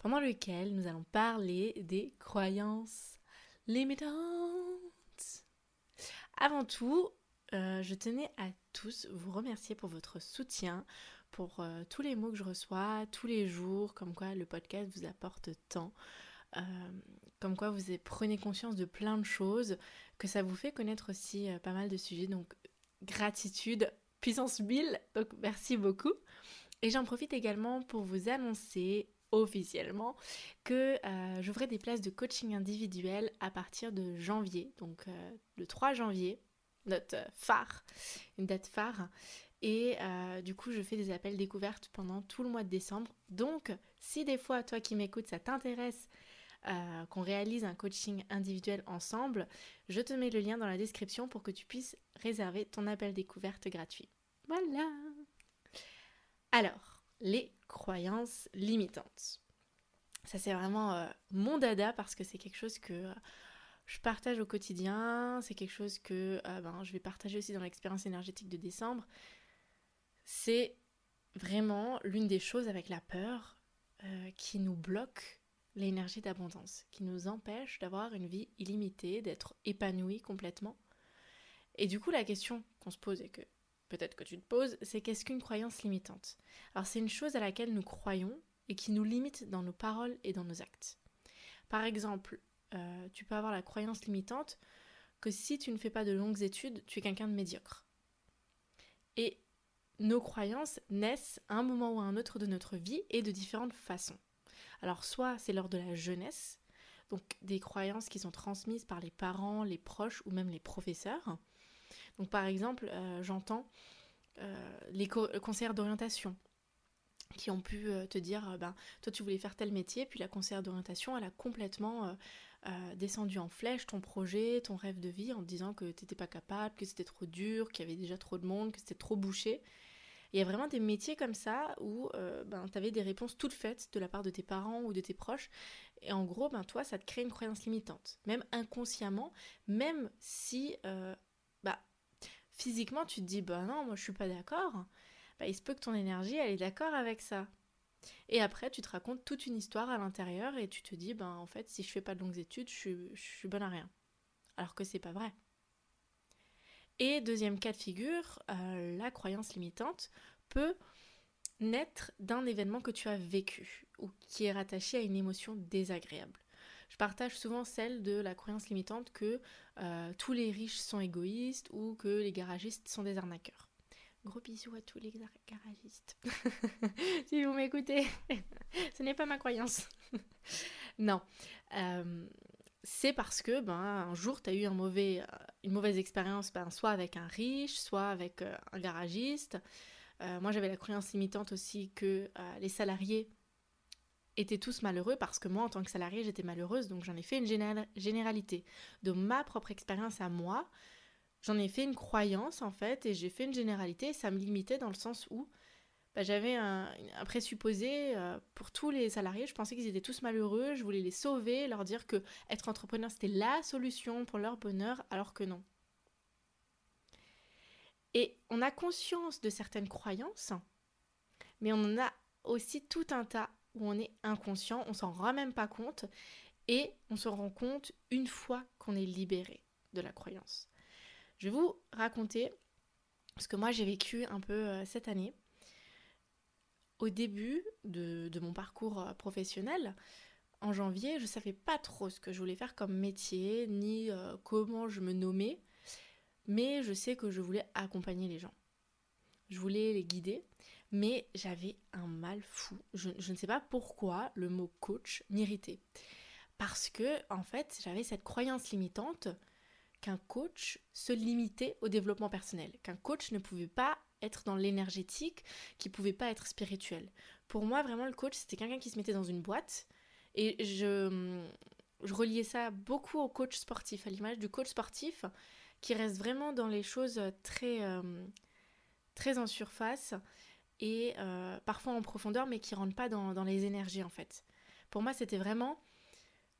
pendant lequel nous allons parler des croyances limitantes. Avant tout, euh, je tenais à tous vous remercier pour votre soutien, pour euh, tous les mots que je reçois tous les jours, comme quoi le podcast vous apporte tant, euh, comme quoi vous prenez conscience de plein de choses, que ça vous fait connaître aussi pas mal de sujets. Donc gratitude, puissance 1000, donc merci beaucoup. Et j'en profite également pour vous annoncer officiellement que euh, des places de coaching individuel à partir de janvier, donc euh, le 3 janvier, notre phare, une date phare. Et euh, du coup, je fais des appels découvertes pendant tout le mois de décembre. Donc, si des fois, toi qui m'écoutes, ça t'intéresse qu'on réalise un coaching individuel ensemble, je te mets le lien dans la description pour que tu puisses réserver ton appel découverte gratuit. Voilà. Alors, les croyances limitantes. Ça c'est vraiment euh, mon dada parce que c'est quelque chose que euh, je partage au quotidien, c'est quelque chose que euh, ben, je vais partager aussi dans l'expérience énergétique de décembre. C'est vraiment l'une des choses avec la peur qui nous bloque l'énergie d'abondance, qui nous empêche d'avoir une vie illimitée, d'être épanoui complètement. Et du coup la question qu'on se pose et que peut-être que tu te poses, c'est qu'est-ce qu'une croyance limitante? Alors c'est une chose à laquelle nous croyons et qui nous limite dans nos paroles et dans nos actes. Par exemple, euh, tu peux avoir la croyance limitante que si tu ne fais pas de longues études, tu es quelqu'un de médiocre. Et nos croyances naissent à un moment ou à un autre de notre vie et de différentes façons. Alors soit c'est lors de la jeunesse, donc des croyances qui sont transmises par les parents, les proches ou même les professeurs, donc par exemple, euh, j'entends euh, les conseillers d'orientation qui ont pu euh, te dire, ben, toi tu voulais faire tel métier, puis la conseillère d'orientation, elle a complètement descendu en flèche ton projet, ton rêve de vie, en te disant que tu n'étais pas capable, que c'était trop dur, qu'il y avait déjà trop de monde, que c'était trop bouché. Il y a vraiment des métiers comme ça où ben, tu avais des réponses toutes faites de la part de tes parents ou de tes proches. Et en gros, ben, toi, ça te crée une croyance limitante, même inconsciemment, même si physiquement tu te dis bah non moi je suis pas d'accord, bah, il se peut que ton énergie elle est d'accord avec ça. Et après tu te racontes toute une histoire à l'intérieur et tu te dis bah en fait si je fais pas de longues études je suis, bonne à rien. Alors que c'est pas vrai. Et deuxième cas de figure, euh, la croyance limitante peut naître d'un événement que tu as vécu ou qui est rattaché à une émotion désagréable. Je partage souvent celle de la croyance limitante que euh, tous les riches sont égoïstes ou que les garagistes sont des arnaqueurs. Gros bisous à tous les garagistes. si vous m'écoutez, ce n'est pas ma croyance. non. Euh, c'est parce que ben, un jour, tu as eu euh, une mauvaise expérience, ben, soit avec un riche, soit avec un garagiste. moi, j'avais la croyance limitante aussi que les salariés étaient tous malheureux parce que moi, en tant que salariée, j'étais malheureuse, donc j'en ai fait une généralité. De ma propre expérience à moi, j'en ai fait une croyance en fait, et j'ai fait une généralité, et ça me limitait dans le sens où bah, j'avais un, présupposé euh, pour tous les salariés, je pensais qu'ils étaient tous malheureux, je voulais les sauver, leur dire que être entrepreneur c'était la solution pour leur bonheur, alors que non. Et on a conscience de certaines croyances, mais on en a aussi tout un tas où on est inconscient, on s'en rend même pas compte et on se rend compte une fois qu'on est libéré de la croyance. Je vais vous raconter ce que moi j'ai vécu un peu euh, cette année. Au début de, mon parcours euh, professionnel, en janvier, je ne savais pas trop ce que je voulais faire comme métier, ni euh, comment je me nommais, mais je sais que je voulais accompagner les gens. Je voulais les guider mais j'avais un mal fou. Je, ne sais pas pourquoi le mot coach m'irritait. Parce que, en fait, j'avais cette croyance limitante qu'un coach se limitait au développement personnel, qu'un coach ne pouvait pas être dans l'énergétique, qu'il pouvait pas être spirituel. Pour moi, vraiment, le coach, c'était quelqu'un qui se mettait dans une boîte Et je, je reliais ça beaucoup au coach sportif, à l'image du coach sportif qui reste vraiment dans les choses très, euh, très en surface et euh, parfois en profondeur, mais qui ne rentre pas dans, les énergies en fait. Pour moi, c'était vraiment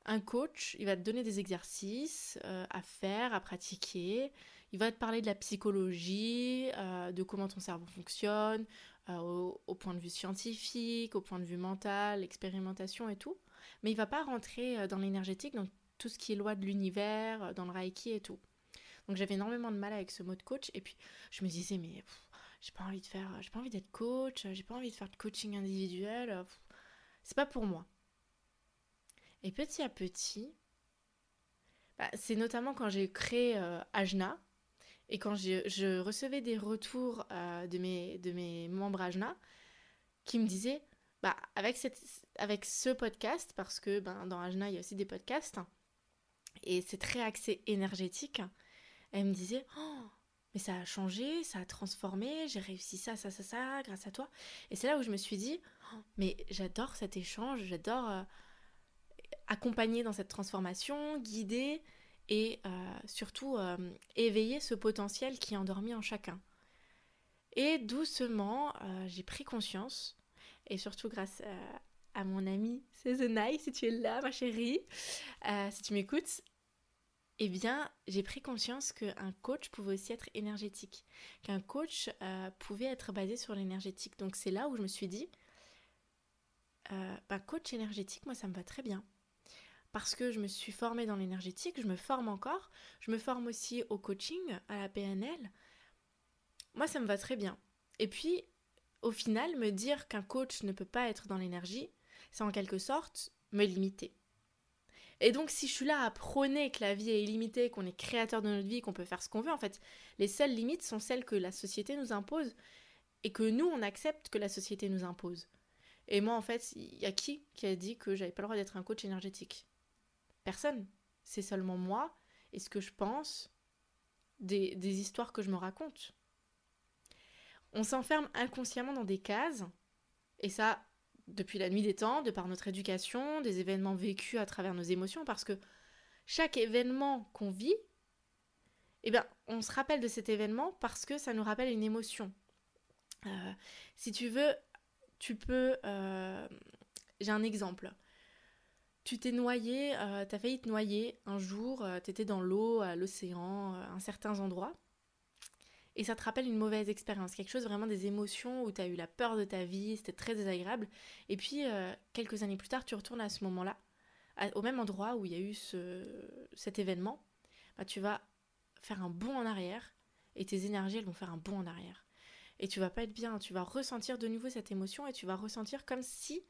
un coach, il va te donner des exercices euh, à faire, à pratiquer, il va te parler de la psychologie, de comment ton cerveau fonctionne, au, au, point de vue scientifique, au point de vue mental, expérimentation et tout. Mais il va pas rentrer dans l'énergétique, dans tout ce qui est loi de l'univers, dans le Reiki et tout. Donc j'avais énormément de mal avec ce mot de coach. Et puis je me disais, mais j'ai pas envie de faire, j'ai pas envie d'être coach, j'ai pas envie de faire de coaching individuel. C'est pas pour moi. Et petit à petit, bah, c'est notamment quand j'ai créé euh, Ajna et quand je, recevais des retours euh, de, mes, de mes membres Ajna qui me disaient, bah, avec, cette, avec ce podcast, parce que ben, dans Ajna, il y a aussi des podcasts, et c'est très axé énergétique, elle me disait oh, mais ça a changé, ça a transformé, j'ai réussi ça, ça, ça, ça, grâce à toi. Et c'est là où je me suis dit oh, mais j'adore cet échange, j'adore euh, accompagner dans cette transformation, guider et euh, surtout euh, éveiller ce potentiel qui est endormi en chacun. Et doucement, j'ai pris conscience, et surtout grâce à mon ami Sezenai, si tu es là, ma chérie, si tu m'écoutes, eh bien, j'ai pris conscience qu'un coach pouvait aussi être énergétique, qu'un coach euh, pouvait être basé sur l'énergétique. Donc c'est là où je me suis dit, euh, bah, coach énergétique, moi ça me va très bien. Parce que je me suis formée dans l'énergétique, je me forme encore, je me forme aussi au coaching, à la PNL. Moi ça me va très bien. Et puis, au final, me dire qu'un coach ne peut pas être dans l'énergie, c'est en quelque sorte me limiter. Et donc, si je suis là à prôner que la vie est illimitée, qu'on est créateur de notre vie, qu'on peut faire ce qu'on veut, en fait, les seules limites sont celles que la société nous impose et que nous, on accepte que la société nous impose. Et moi, en fait, il y a qui qui a dit que j'avais pas le droit d'être un coach énergétique? Personne. C'est seulement moi et ce que je pense des, des histoires que je me raconte. On s'enferme inconsciemment dans des cases, et ça, depuis la nuit des temps, de par notre éducation, des événements vécus à travers nos émotions, parce que chaque événement qu'on vit, eh bien, on se rappelle de cet événement parce que ça nous rappelle une émotion. Euh, si tu veux, tu peux... Euh, j'ai un exemple. Tu t'es noyé, euh, tu as failli te noyer un jour, tu étais dans l'eau, à l'océan, à un certain endroit et ça te rappelle une mauvaise expérience, quelque chose vraiment des émotions où tu as eu la peur de ta vie, c'était très désagréable. Et puis, euh, quelques années plus tard, tu retournes à ce moment-là, au même endroit où il y a eu ce, cet événement, bah, tu vas faire un bond en arrière et tes énergies, elles vont faire un bond en arrière. Et tu vas pas être bien, tu vas ressentir de nouveau cette émotion et tu vas ressentir comme si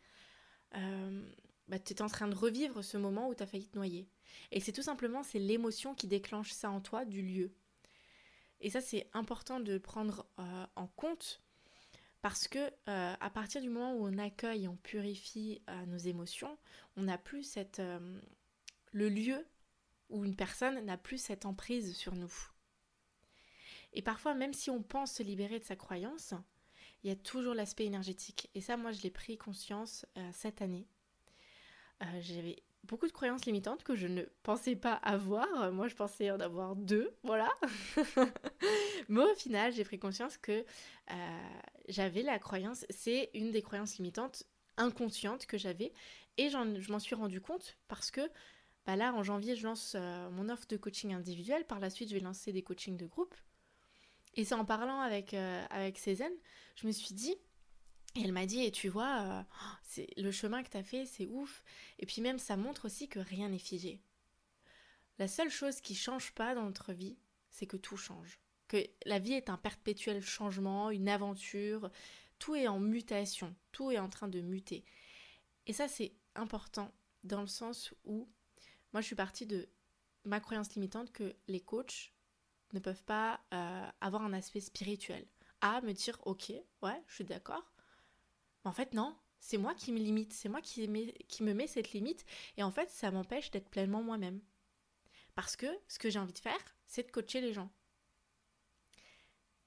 euh, bah, tu étais en train de revivre ce moment où tu as failli te noyer. Et c'est tout simplement, c'est l'émotion qui déclenche ça en toi du lieu. Et ça, c'est important de prendre euh, en compte parce que euh, à partir du moment où on accueille on purifie euh, nos émotions, on n'a plus cette le lieu où une personne n'a plus cette emprise sur nous. Et parfois, même si on pense se libérer de sa croyance, il y a toujours l'aspect énergétique. Et ça, moi, je l'ai pris conscience cette année. J'avais beaucoup de croyances limitantes que je ne pensais pas avoir. Moi, je pensais en avoir deux, voilà. Mais au final, j'ai pris conscience que euh, j'avais la croyance, c'est une des croyances limitantes inconscientes que j'avais. Et je m'en suis rendu compte parce que bah là, en janvier, je lance euh, mon offre de coaching individuel. Par la suite, je vais lancer des coachings de groupe. Et c'est en parlant avec, euh, avec Cézanne, je me suis dit, et elle m'a dit, et tu vois, euh, c'est le chemin que tu as fait, c'est ouf. Et puis même, ça montre aussi que rien n'est figé. La seule chose qui change pas dans notre vie, c'est que tout change. Que la vie est un perpétuel changement, une aventure. Tout est en mutation, tout est en train de muter. Et ça, c'est important dans le sens où moi, je suis partie de ma croyance limitante que les coachs ne peuvent pas euh, avoir un aspect spirituel. À me dire, ok, ouais, je suis d'accord, en fait, non, c'est moi qui me limite, c'est moi qui, me mets cette limite, et en fait, ça m'empêche d'être pleinement moi-même. Parce que ce que j'ai envie de faire, c'est de coacher les gens.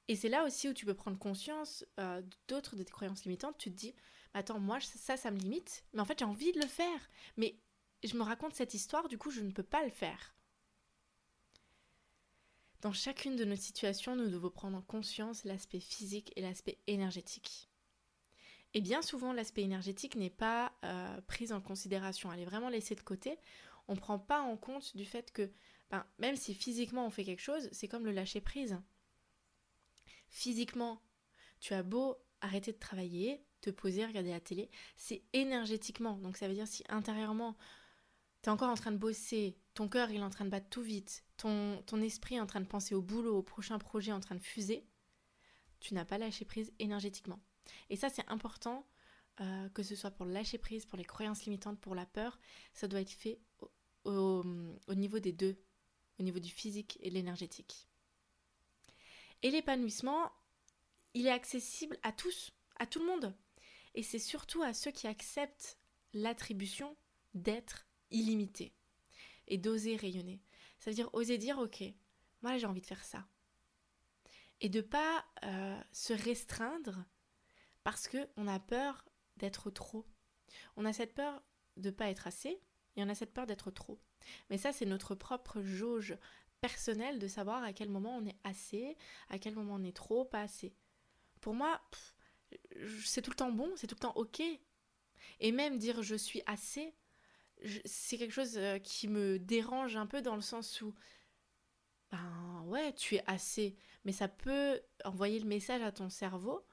Et c'est là aussi où tu peux prendre conscience euh, d'autres de tes croyances limitantes. Tu te dis, attends, moi, ça, ça me limite, mais en fait, j'ai envie de le faire. Mais je me raconte cette histoire, du coup, je ne peux pas le faire. Dans chacune de nos situations, nous devons prendre en conscience l'aspect physique et l'aspect énergétique. Et bien souvent, l'aspect énergétique n'est pas euh, pris en considération, elle est vraiment laissée de côté. On ne prend pas en compte du fait que, ben, même si physiquement on fait quelque chose, c'est comme le lâcher prise. Physiquement, tu as beau arrêter de travailler, te poser, regarder la télé, c'est énergétiquement. Donc ça veut dire si intérieurement, tu es encore en train de bosser, ton cœur il est en train de battre tout vite, ton, ton esprit est en train de penser au boulot, au prochain projet en train de fuser, tu n'as pas lâché prise énergétiquement. Et ça c'est important, euh, que ce soit pour lâcher prise, pour les croyances limitantes, pour la peur, ça doit être fait au, au niveau des deux, au niveau du physique et de l'énergétique. Et l'épanouissement, il est accessible à tous, à tout le monde. Et c'est surtout à ceux qui acceptent l'attribution d'être illimité et d'oser rayonner. Ça veut dire oser dire ok, moi j'ai envie de faire ça. Et de pas euh, se restreindre parce qu'on a peur d'être trop. On a cette peur de pas être assez et on a cette peur d'être trop. Mais ça c'est notre propre jauge personnelle de savoir à quel moment on est assez, à quel moment on est trop, pas assez. Pour moi, c'est tout le temps bon, c'est tout le temps ok. Et même dire je suis assez, c'est quelque chose euh, qui me dérange un peu dans le sens où, ben ouais, tu es assez, mais ça peut envoyer le message à ton cerveau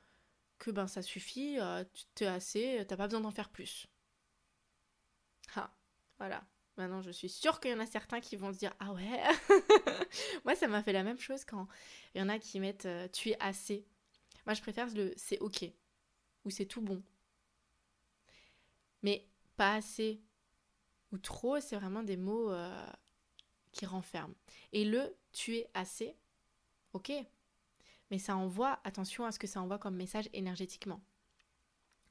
que ben ça suffit, euh, tu es assez, t'as pas besoin d'en faire plus. Ah, voilà. Maintenant, je suis sûre qu'il y en a certains qui vont se dire Ah ouais? Moi, ça m'a fait la même chose quand il y en a qui mettent euh, Tu es assez. Moi, je préfère le C'est ok ou c'est tout bon. Mais pas assez ou trop, c'est vraiment des mots euh, qui renferment. Et le tu es assez, ok. Mais ça envoie, attention à ce que ça envoie comme message énergétiquement.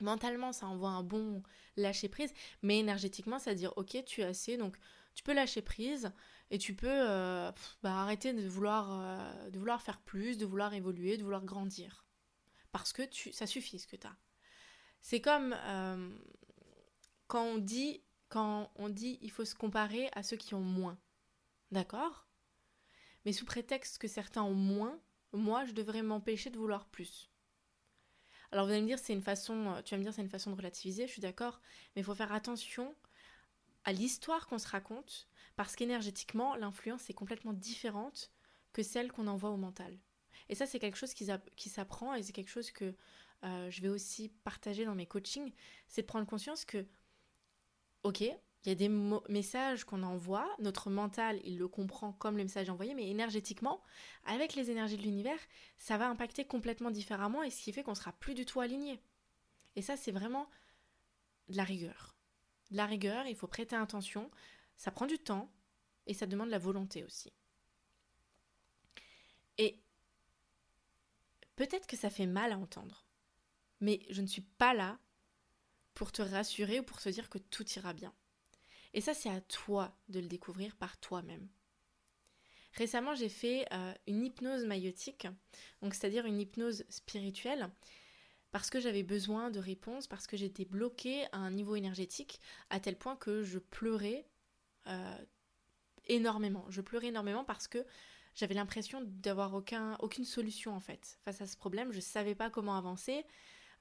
Mentalement, ça envoie un bon lâcher prise, mais énergétiquement, ça veut dire ok, tu es assez, donc tu peux lâcher prise et tu peux euh, bah, arrêter de vouloir, euh, vouloir faire plus, de vouloir évoluer, de vouloir grandir. Parce que ça suffit ce que tu as. C'est comme quand on dit quand on dit il faut se comparer à ceux qui ont moins. D'accord? Mais sous prétexte que certains ont moins, moi je devrais m'empêcher de vouloir plus. Alors vous allez me dire c'est une façon tu vas me dire c'est une façon de relativiser, je suis d'accord, mais il faut faire attention à l'histoire qu'on se raconte parce qu'énergétiquement l'influence est complètement différente que celle qu'on envoie au mental. Et ça c'est quelque chose qui, qui s'apprend et c'est quelque chose que euh, je vais aussi partager dans mes coachings, c'est de prendre conscience que ok, il y a des messages qu'on envoie, notre mental, il le comprend comme le message envoyé, mais énergétiquement, avec les énergies de l'univers, ça va impacter complètement différemment et ce qui fait qu'on sera plus du tout aligné. Et ça, c'est vraiment de la rigueur. De la rigueur, il faut prêter attention, ça prend du temps et ça demande la volonté aussi. Et peut-être que ça fait mal à entendre, mais je ne suis pas là pour te rassurer ou pour te dire que tout ira bien. Et ça, c'est à toi de le découvrir par toi-même. Récemment, j'ai fait euh, une hypnose maïotique, donc c'est-à-dire une hypnose spirituelle, parce que j'avais besoin de réponses, parce que j'étais bloquée à un niveau énergétique à tel point que je pleurais euh, énormément. Je pleurais énormément parce que j'avais l'impression d'avoir aucun, aucune solution en fait face à ce problème. Je ne savais pas comment avancer.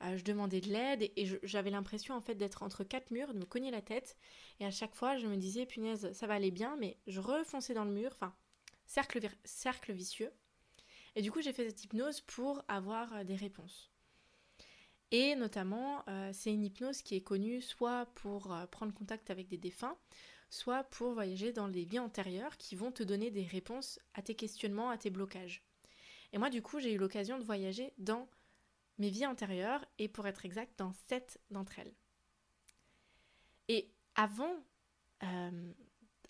Euh, je demandais de l'aide et, j'avais l'impression en fait d'être entre quatre murs, de me cogner la tête et à chaque fois je me disais punaise ça va aller bien mais je refonçais dans le mur, enfin cercle, cercle vicieux. Et du coup j'ai fait cette hypnose pour avoir euh, des réponses. Et notamment, euh, c'est une hypnose qui est connue soit pour prendre contact avec des défunts, soit pour voyager dans les vies antérieures qui vont te donner des réponses à tes questionnements, à tes blocages. Et moi, du coup, j'ai eu l'occasion de voyager dans mes vies antérieures et pour être exact dans sept d'entre elles. Et avant, euh,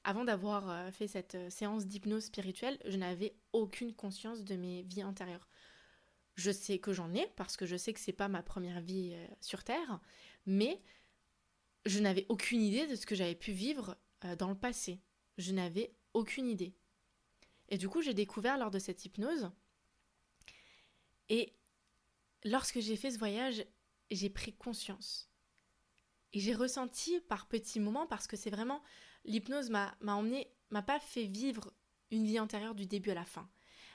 avant d'avoir euh, fait cette euh, séance d'hypnose spirituelle, je n'avais aucune conscience de mes vies antérieures. Je sais que j'en ai parce que je sais que c'est pas ma première vie sur Terre, mais je n'avais aucune idée de ce que j'avais pu vivre dans le passé. Je n'avais aucune idée. Et du coup, j'ai découvert lors de cette hypnose Et lorsque j'ai fait ce voyage, j'ai pris conscience. Et j'ai ressenti par petits moments, parce que c'est vraiment, l'hypnose m'a emmené, m'a pas fait vivre une vie antérieure du début à la fin.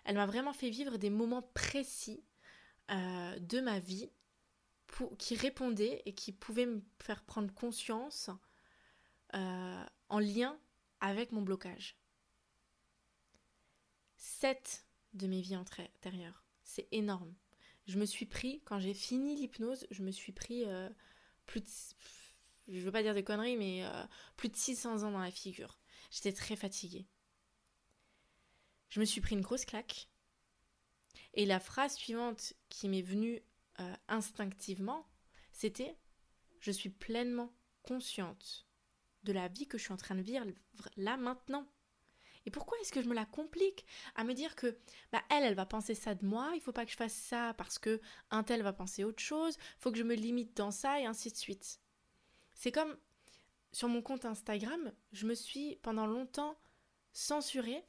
Elle m'a vraiment fait vivre des moments précis euh, de ma vie qui répondaient et qui pouvaient me faire prendre conscience euh, en lien avec mon blocage. Sept de mes vies antérieures, c'est énorme. Je me suis pris, quand j'ai fini l'hypnose, je me suis pris euh, plus de, je veux pas dire des conneries, mais plus de 600 ans dans la figure. J'étais très fatiguée. Je me suis pris une grosse claque. Et la phrase suivante qui m'est venue euh, instinctivement, c'était Je suis pleinement consciente de la vie que je suis en train de vivre là maintenant. Et pourquoi est-ce que je me la complique à me dire que bah elle elle va penser ça de moi, il faut pas que je fasse ça parce que un tel va penser autre chose, faut que je me limite dans ça et ainsi de suite. C'est comme sur mon compte Instagram, je me suis pendant longtemps censurée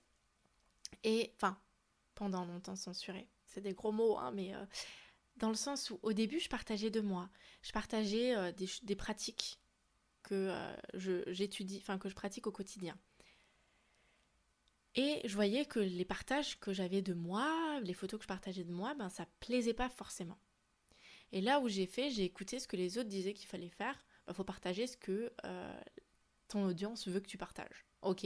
et, enfin, pendant longtemps censuré, c'est des gros mots, hein, mais euh, dans le sens où au début, je partageais de moi. Je partageais euh, des, pratiques que euh, j'étudie, que je pratique au quotidien. Et je voyais que les partages que j'avais de moi, les photos que je partageais de moi, ben ça plaisait pas forcément. Et là où j'ai fait, j'ai écouté ce que les autres disaient qu'il fallait faire. Il ben, faut partager ce que ton audience veut que tu partages. Ok.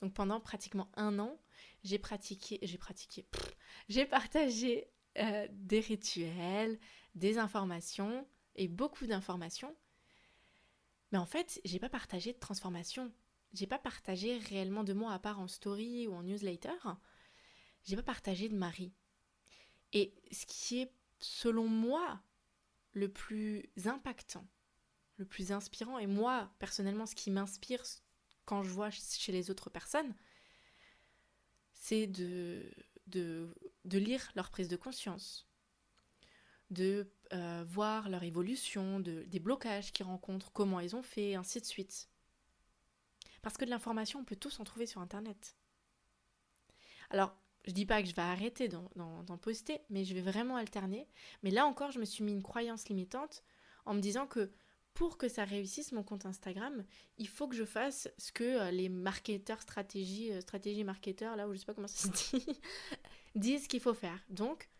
Donc pendant pratiquement un an, j'ai pratiqué, j'ai pratiqué, j'ai partagé euh, des rituels, des informations et beaucoup d'informations. Mais en fait, j'ai pas partagé de transformation. J'ai pas partagé réellement de moi à part en story ou en newsletter. J'ai pas partagé de Marie. Et ce qui est, selon moi, le plus impactant, le plus inspirant, et moi, personnellement, ce qui m'inspire quand je vois chez les autres personnes, c'est de, de, lire leur prise de conscience, de euh, voir leur évolution, de, des blocages qu'ils rencontrent, comment ils ont fait, ainsi de suite. Parce que de l'information, on peut tous en trouver sur Internet. Alors, je dis pas que je vais arrêter d'en poster, mais je vais vraiment alterner. Mais là encore, je me suis mis une croyance limitante en me disant que pour que ça réussisse mon compte Instagram, il faut que je fasse ce que euh, les marketeurs stratégie, euh, stratégie marketeurs, là où je sais pas comment ça se dit, disent qu'il faut faire. Donc,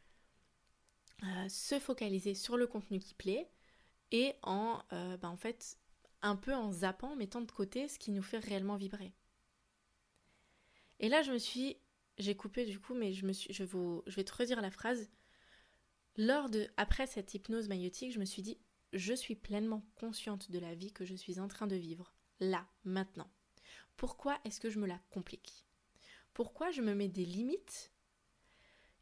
euh, se focaliser sur le contenu qui plaît et en, bah, en fait, un peu en zappant, mettant de côté ce qui nous fait réellement vibrer. Et là, je me suis, j'ai coupé du coup, mais je me suis, je, vais te redire la phrase. Lors de, après cette hypnose maïotique, je me suis dit, je suis pleinement consciente de la vie que je suis en train de vivre, là, maintenant. Pourquoi est-ce que je me la complique? Pourquoi je me mets des limites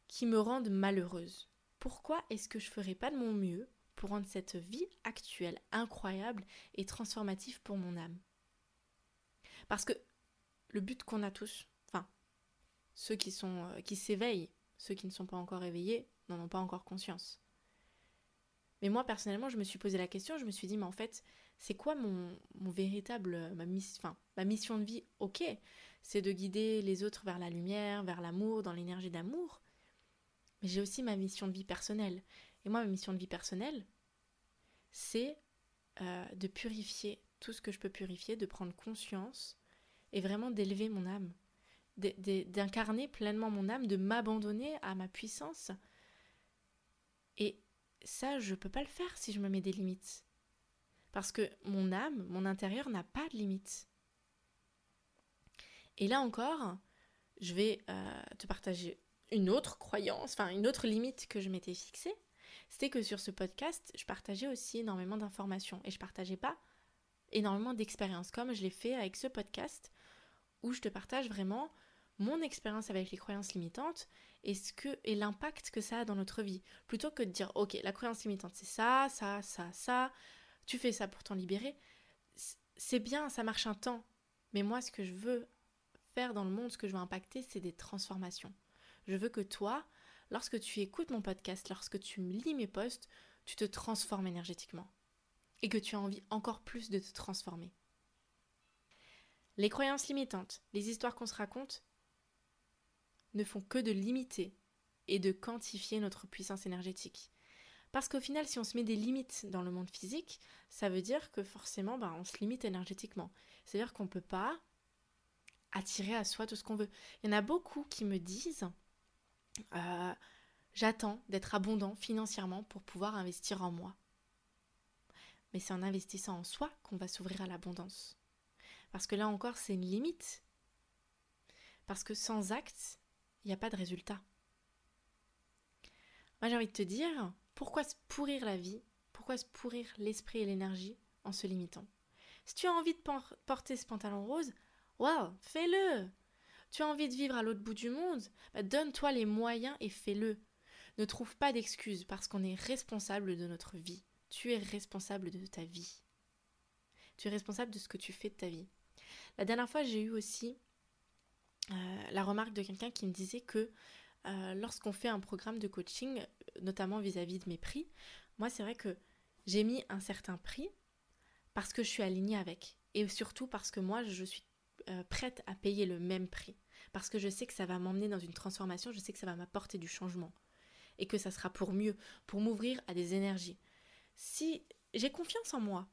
qui me rendent malheureuse? Pourquoi est-ce que je ne ferai pas de mon mieux pour rendre cette vie actuelle incroyable et transformative pour mon âme Parce que le but qu'on a tous, enfin, ceux qui sont euh, qui s'éveillent, ceux qui ne sont pas encore éveillés, n'en ont pas encore conscience. Mais moi, personnellement, je me suis posé la question, je me suis dit, mais en fait, c'est quoi mon, véritable, ma, ma mission de vie? Ok, c'est de guider les autres vers la lumière, vers l'amour, dans l'énergie d'amour. Mais j'ai aussi ma mission de vie personnelle. Et moi, ma mission de vie personnelle, c'est euh, de purifier tout ce que je peux purifier, de prendre conscience et vraiment d'élever mon âme, d'incarner pleinement mon âme, de m'abandonner à ma puissance. Et ça, je peux pas le faire si je me mets des limites. Parce que mon âme, mon intérieur n'a pas de limites. Et là encore, je vais euh, te partager une autre croyance, enfin une autre limite que je m'étais fixée. C'était que sur ce podcast, je partageais aussi énormément d'informations et je partageais pas énormément d'expériences comme je l'ai fait avec ce podcast où je te partage vraiment mon expérience avec les croyances limitantes et, ce que, et l'impact que ça a dans notre vie. Plutôt que de dire, ok, la croyance limitante, c'est ça, ça, ça, ça, tu fais ça pour t'en libérer. C'est bien, ça marche un temps. Mais moi, ce que je veux faire dans le monde, ce que je veux impacter, c'est des transformations. Je veux que toi, lorsque tu écoutes mon podcast, lorsque tu lis mes posts, tu te transformes énergétiquement. Et que tu as envie encore plus de te transformer. Les croyances limitantes, les histoires qu'on se raconte, ne font que de limiter et de quantifier notre puissance énergétique. Parce qu'au final, si on se met des limites dans le monde physique, ça veut dire que forcément, ben, on se limite énergétiquement. C'est-à-dire qu'on ne peut pas attirer à soi tout ce qu'on veut. Il y en a beaucoup qui me disent euh, J'attends d'être abondant financièrement pour pouvoir investir en moi. Mais c'est en investissant en soi qu'on va s'ouvrir à l'abondance. Parce que là encore, c'est une limite. Parce que sans acte, il n'y a pas de résultat. Moi, j'ai envie de te dire, pourquoi se pourrir la vie Pourquoi se pourrir l'esprit et l'énergie en se limitant? Si tu as envie de porter ce pantalon rose, waouh, fais-le Tu as envie de vivre à l'autre bout du monde bah, Donne-toi les moyens et fais-le. Ne trouve pas d'excuses parce qu'on est responsable de notre vie. Tu es responsable de ta vie. Tu es responsable de ce que tu fais de ta vie. La dernière fois, j'ai eu aussi euh, la remarque de quelqu'un qui me disait que euh, lorsqu'on fait un programme de coaching, notamment vis-à-vis de mes prix, moi c'est vrai que j'ai mis un certain prix parce que je suis alignée avec. Et surtout parce que moi je suis euh, prête à payer le même prix. Parce que je sais que ça va m'emmener dans une transformation, je sais que ça va m'apporter du changement. Et que ça sera pour mieux, pour m'ouvrir à des énergies. Si j'ai confiance en moi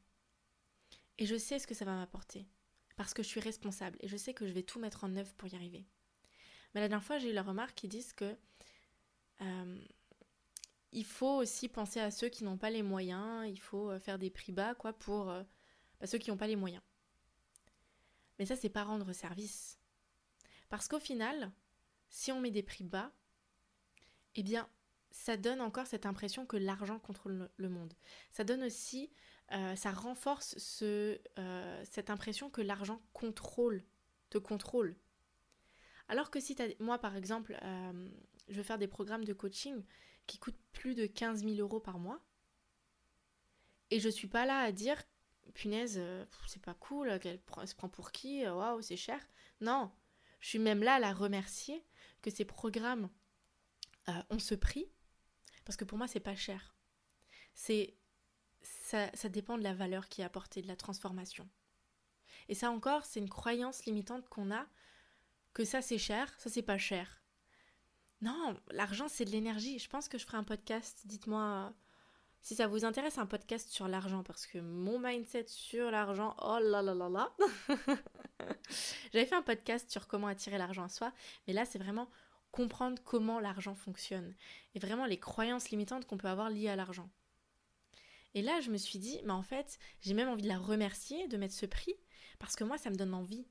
et je sais ce que ça va m'apporter, parce que je suis responsable et je sais que je vais tout mettre en œuvre pour y arriver. Mais la dernière fois, j'ai eu la remarque qui disent que euh, il faut aussi penser à ceux qui n'ont pas les moyens, il faut euh, faire des prix bas quoi pour bah, ceux qui n'ont pas les moyens. Mais ça, c'est pas rendre service. Parce qu'au final, si on met des prix bas, eh bien, ça donne encore cette impression que l'argent contrôle le monde. Ça donne aussi euh, ça renforce ce, euh, cette impression que l'argent contrôle, te contrôle. Alors que si as, moi par exemple, euh, je veux faire des programmes de coaching qui coûtent plus de 15 000 euros par mois, et je suis pas là à dire, punaise, c'est pas cool, elle se prend pour qui, waouh, c'est cher. Non, je suis même là à la remercier que ces programmes ont ce prix, parce que pour moi c'est pas cher. C'est ça, dépend de la valeur qui est apportée, de la transformation. Et ça encore, c'est une croyance limitante qu'on a, que ça c'est cher, ça c'est pas cher. Non, l'argent c'est de l'énergie. Je pense que je ferai un podcast, dites-moi si ça vous intéresse, un podcast sur l'argent, parce que mon mindset sur l'argent, oh là là là là. J'avais fait un podcast sur comment attirer l'argent à soi, mais là c'est vraiment comprendre comment l'argent fonctionne et vraiment les croyances limitantes qu'on peut avoir liées à l'argent. Et là, je me suis dit, mais en fait, j'ai même envie de la remercier, de mettre ce prix, parce que moi, ça me donne envie.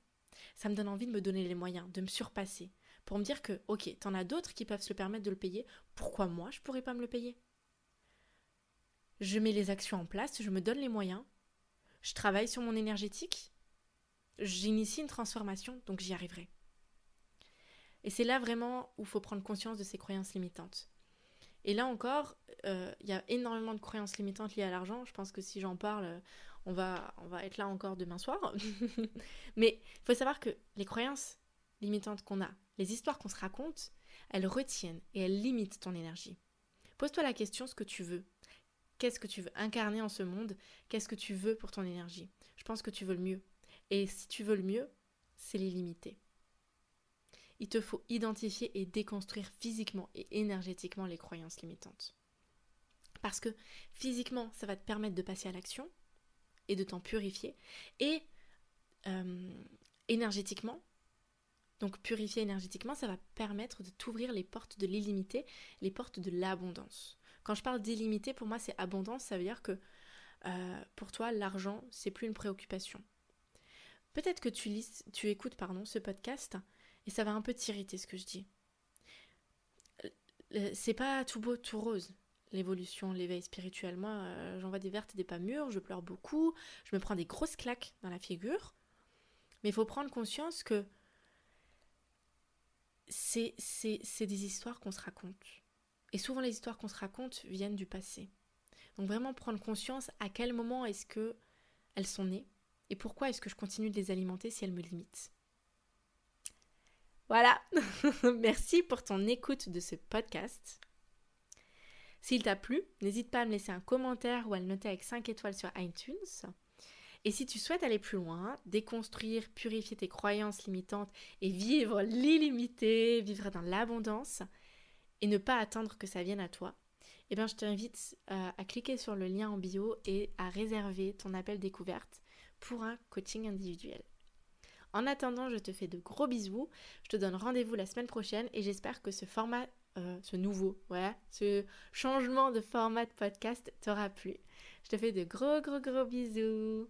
Ça me donne envie de me donner les moyens, de me surpasser, pour me dire que, ok, t'en as d'autres qui peuvent se permettre de le payer, pourquoi moi, je pourrais pas me le payer? Je mets les actions en place, je me donne les moyens, je travaille sur mon énergétique, j'initie une transformation, donc j'y arriverai. Et c'est là vraiment où il faut prendre conscience de ces croyances limitantes. Et là encore, euh, il y a énormément de croyances limitantes liées à l'argent. Je pense que si j'en parle, on va, on va être là encore demain soir. Mais il faut savoir que les croyances limitantes qu'on a, les histoires qu'on se raconte, elles retiennent et elles limitent ton énergie. Pose-toi la question ce que tu veux. Qu'est-ce que tu veux incarner en ce monde? Qu'est-ce que tu veux pour ton énergie? Je pense que tu veux le mieux. Et si tu veux le mieux, c'est les limiter il te faut identifier et déconstruire physiquement et énergétiquement les croyances limitantes. Parce que physiquement, ça va te permettre de passer à l'action et de t'en purifier. Et euh, énergétiquement, donc purifier énergétiquement, ça va permettre de t'ouvrir les portes de l'illimité, les portes de l'abondance. Quand je parle d'illimité, pour moi c'est abondance, ça veut dire que euh, pour toi l'argent c'est plus une préoccupation. Peut-être que tu, lis, tu écoutes pardon, ce podcast et ça va un peu t'irriter ce que je dis. C'est pas tout beau, tout rose, l'évolution, l'éveil spirituel. Moi, euh, j'en vois des vertes et des pas mûres, je pleure beaucoup, je me prends des grosses claques dans la figure. Mais il faut prendre conscience que c'est des histoires qu'on se raconte. Et souvent, les histoires qu'on se raconte viennent du passé. Donc, vraiment prendre conscience à quel moment est-ce que elles sont nées et pourquoi est-ce que je continue de les alimenter si elles me limitent. Voilà, merci pour ton écoute de ce podcast. S'il t'a plu, n'hésite pas à me laisser un commentaire ou à le noter avec 5 étoiles sur iTunes. Et si tu souhaites aller plus loin, déconstruire, purifier tes croyances limitantes et vivre l'illimité, vivre dans l'abondance, et ne pas attendre que ça vienne à toi, eh bien, je t'invite euh, à cliquer sur le lien en bio et à réserver ton appel découverte pour un coaching individuel. En attendant, je te fais de gros bisous. Je te donne rendez-vous la semaine prochaine et j'espère que ce format, euh, ce nouveau, ouais, ce changement de format de podcast t'aura plu. Je te fais de gros, gros, gros bisous.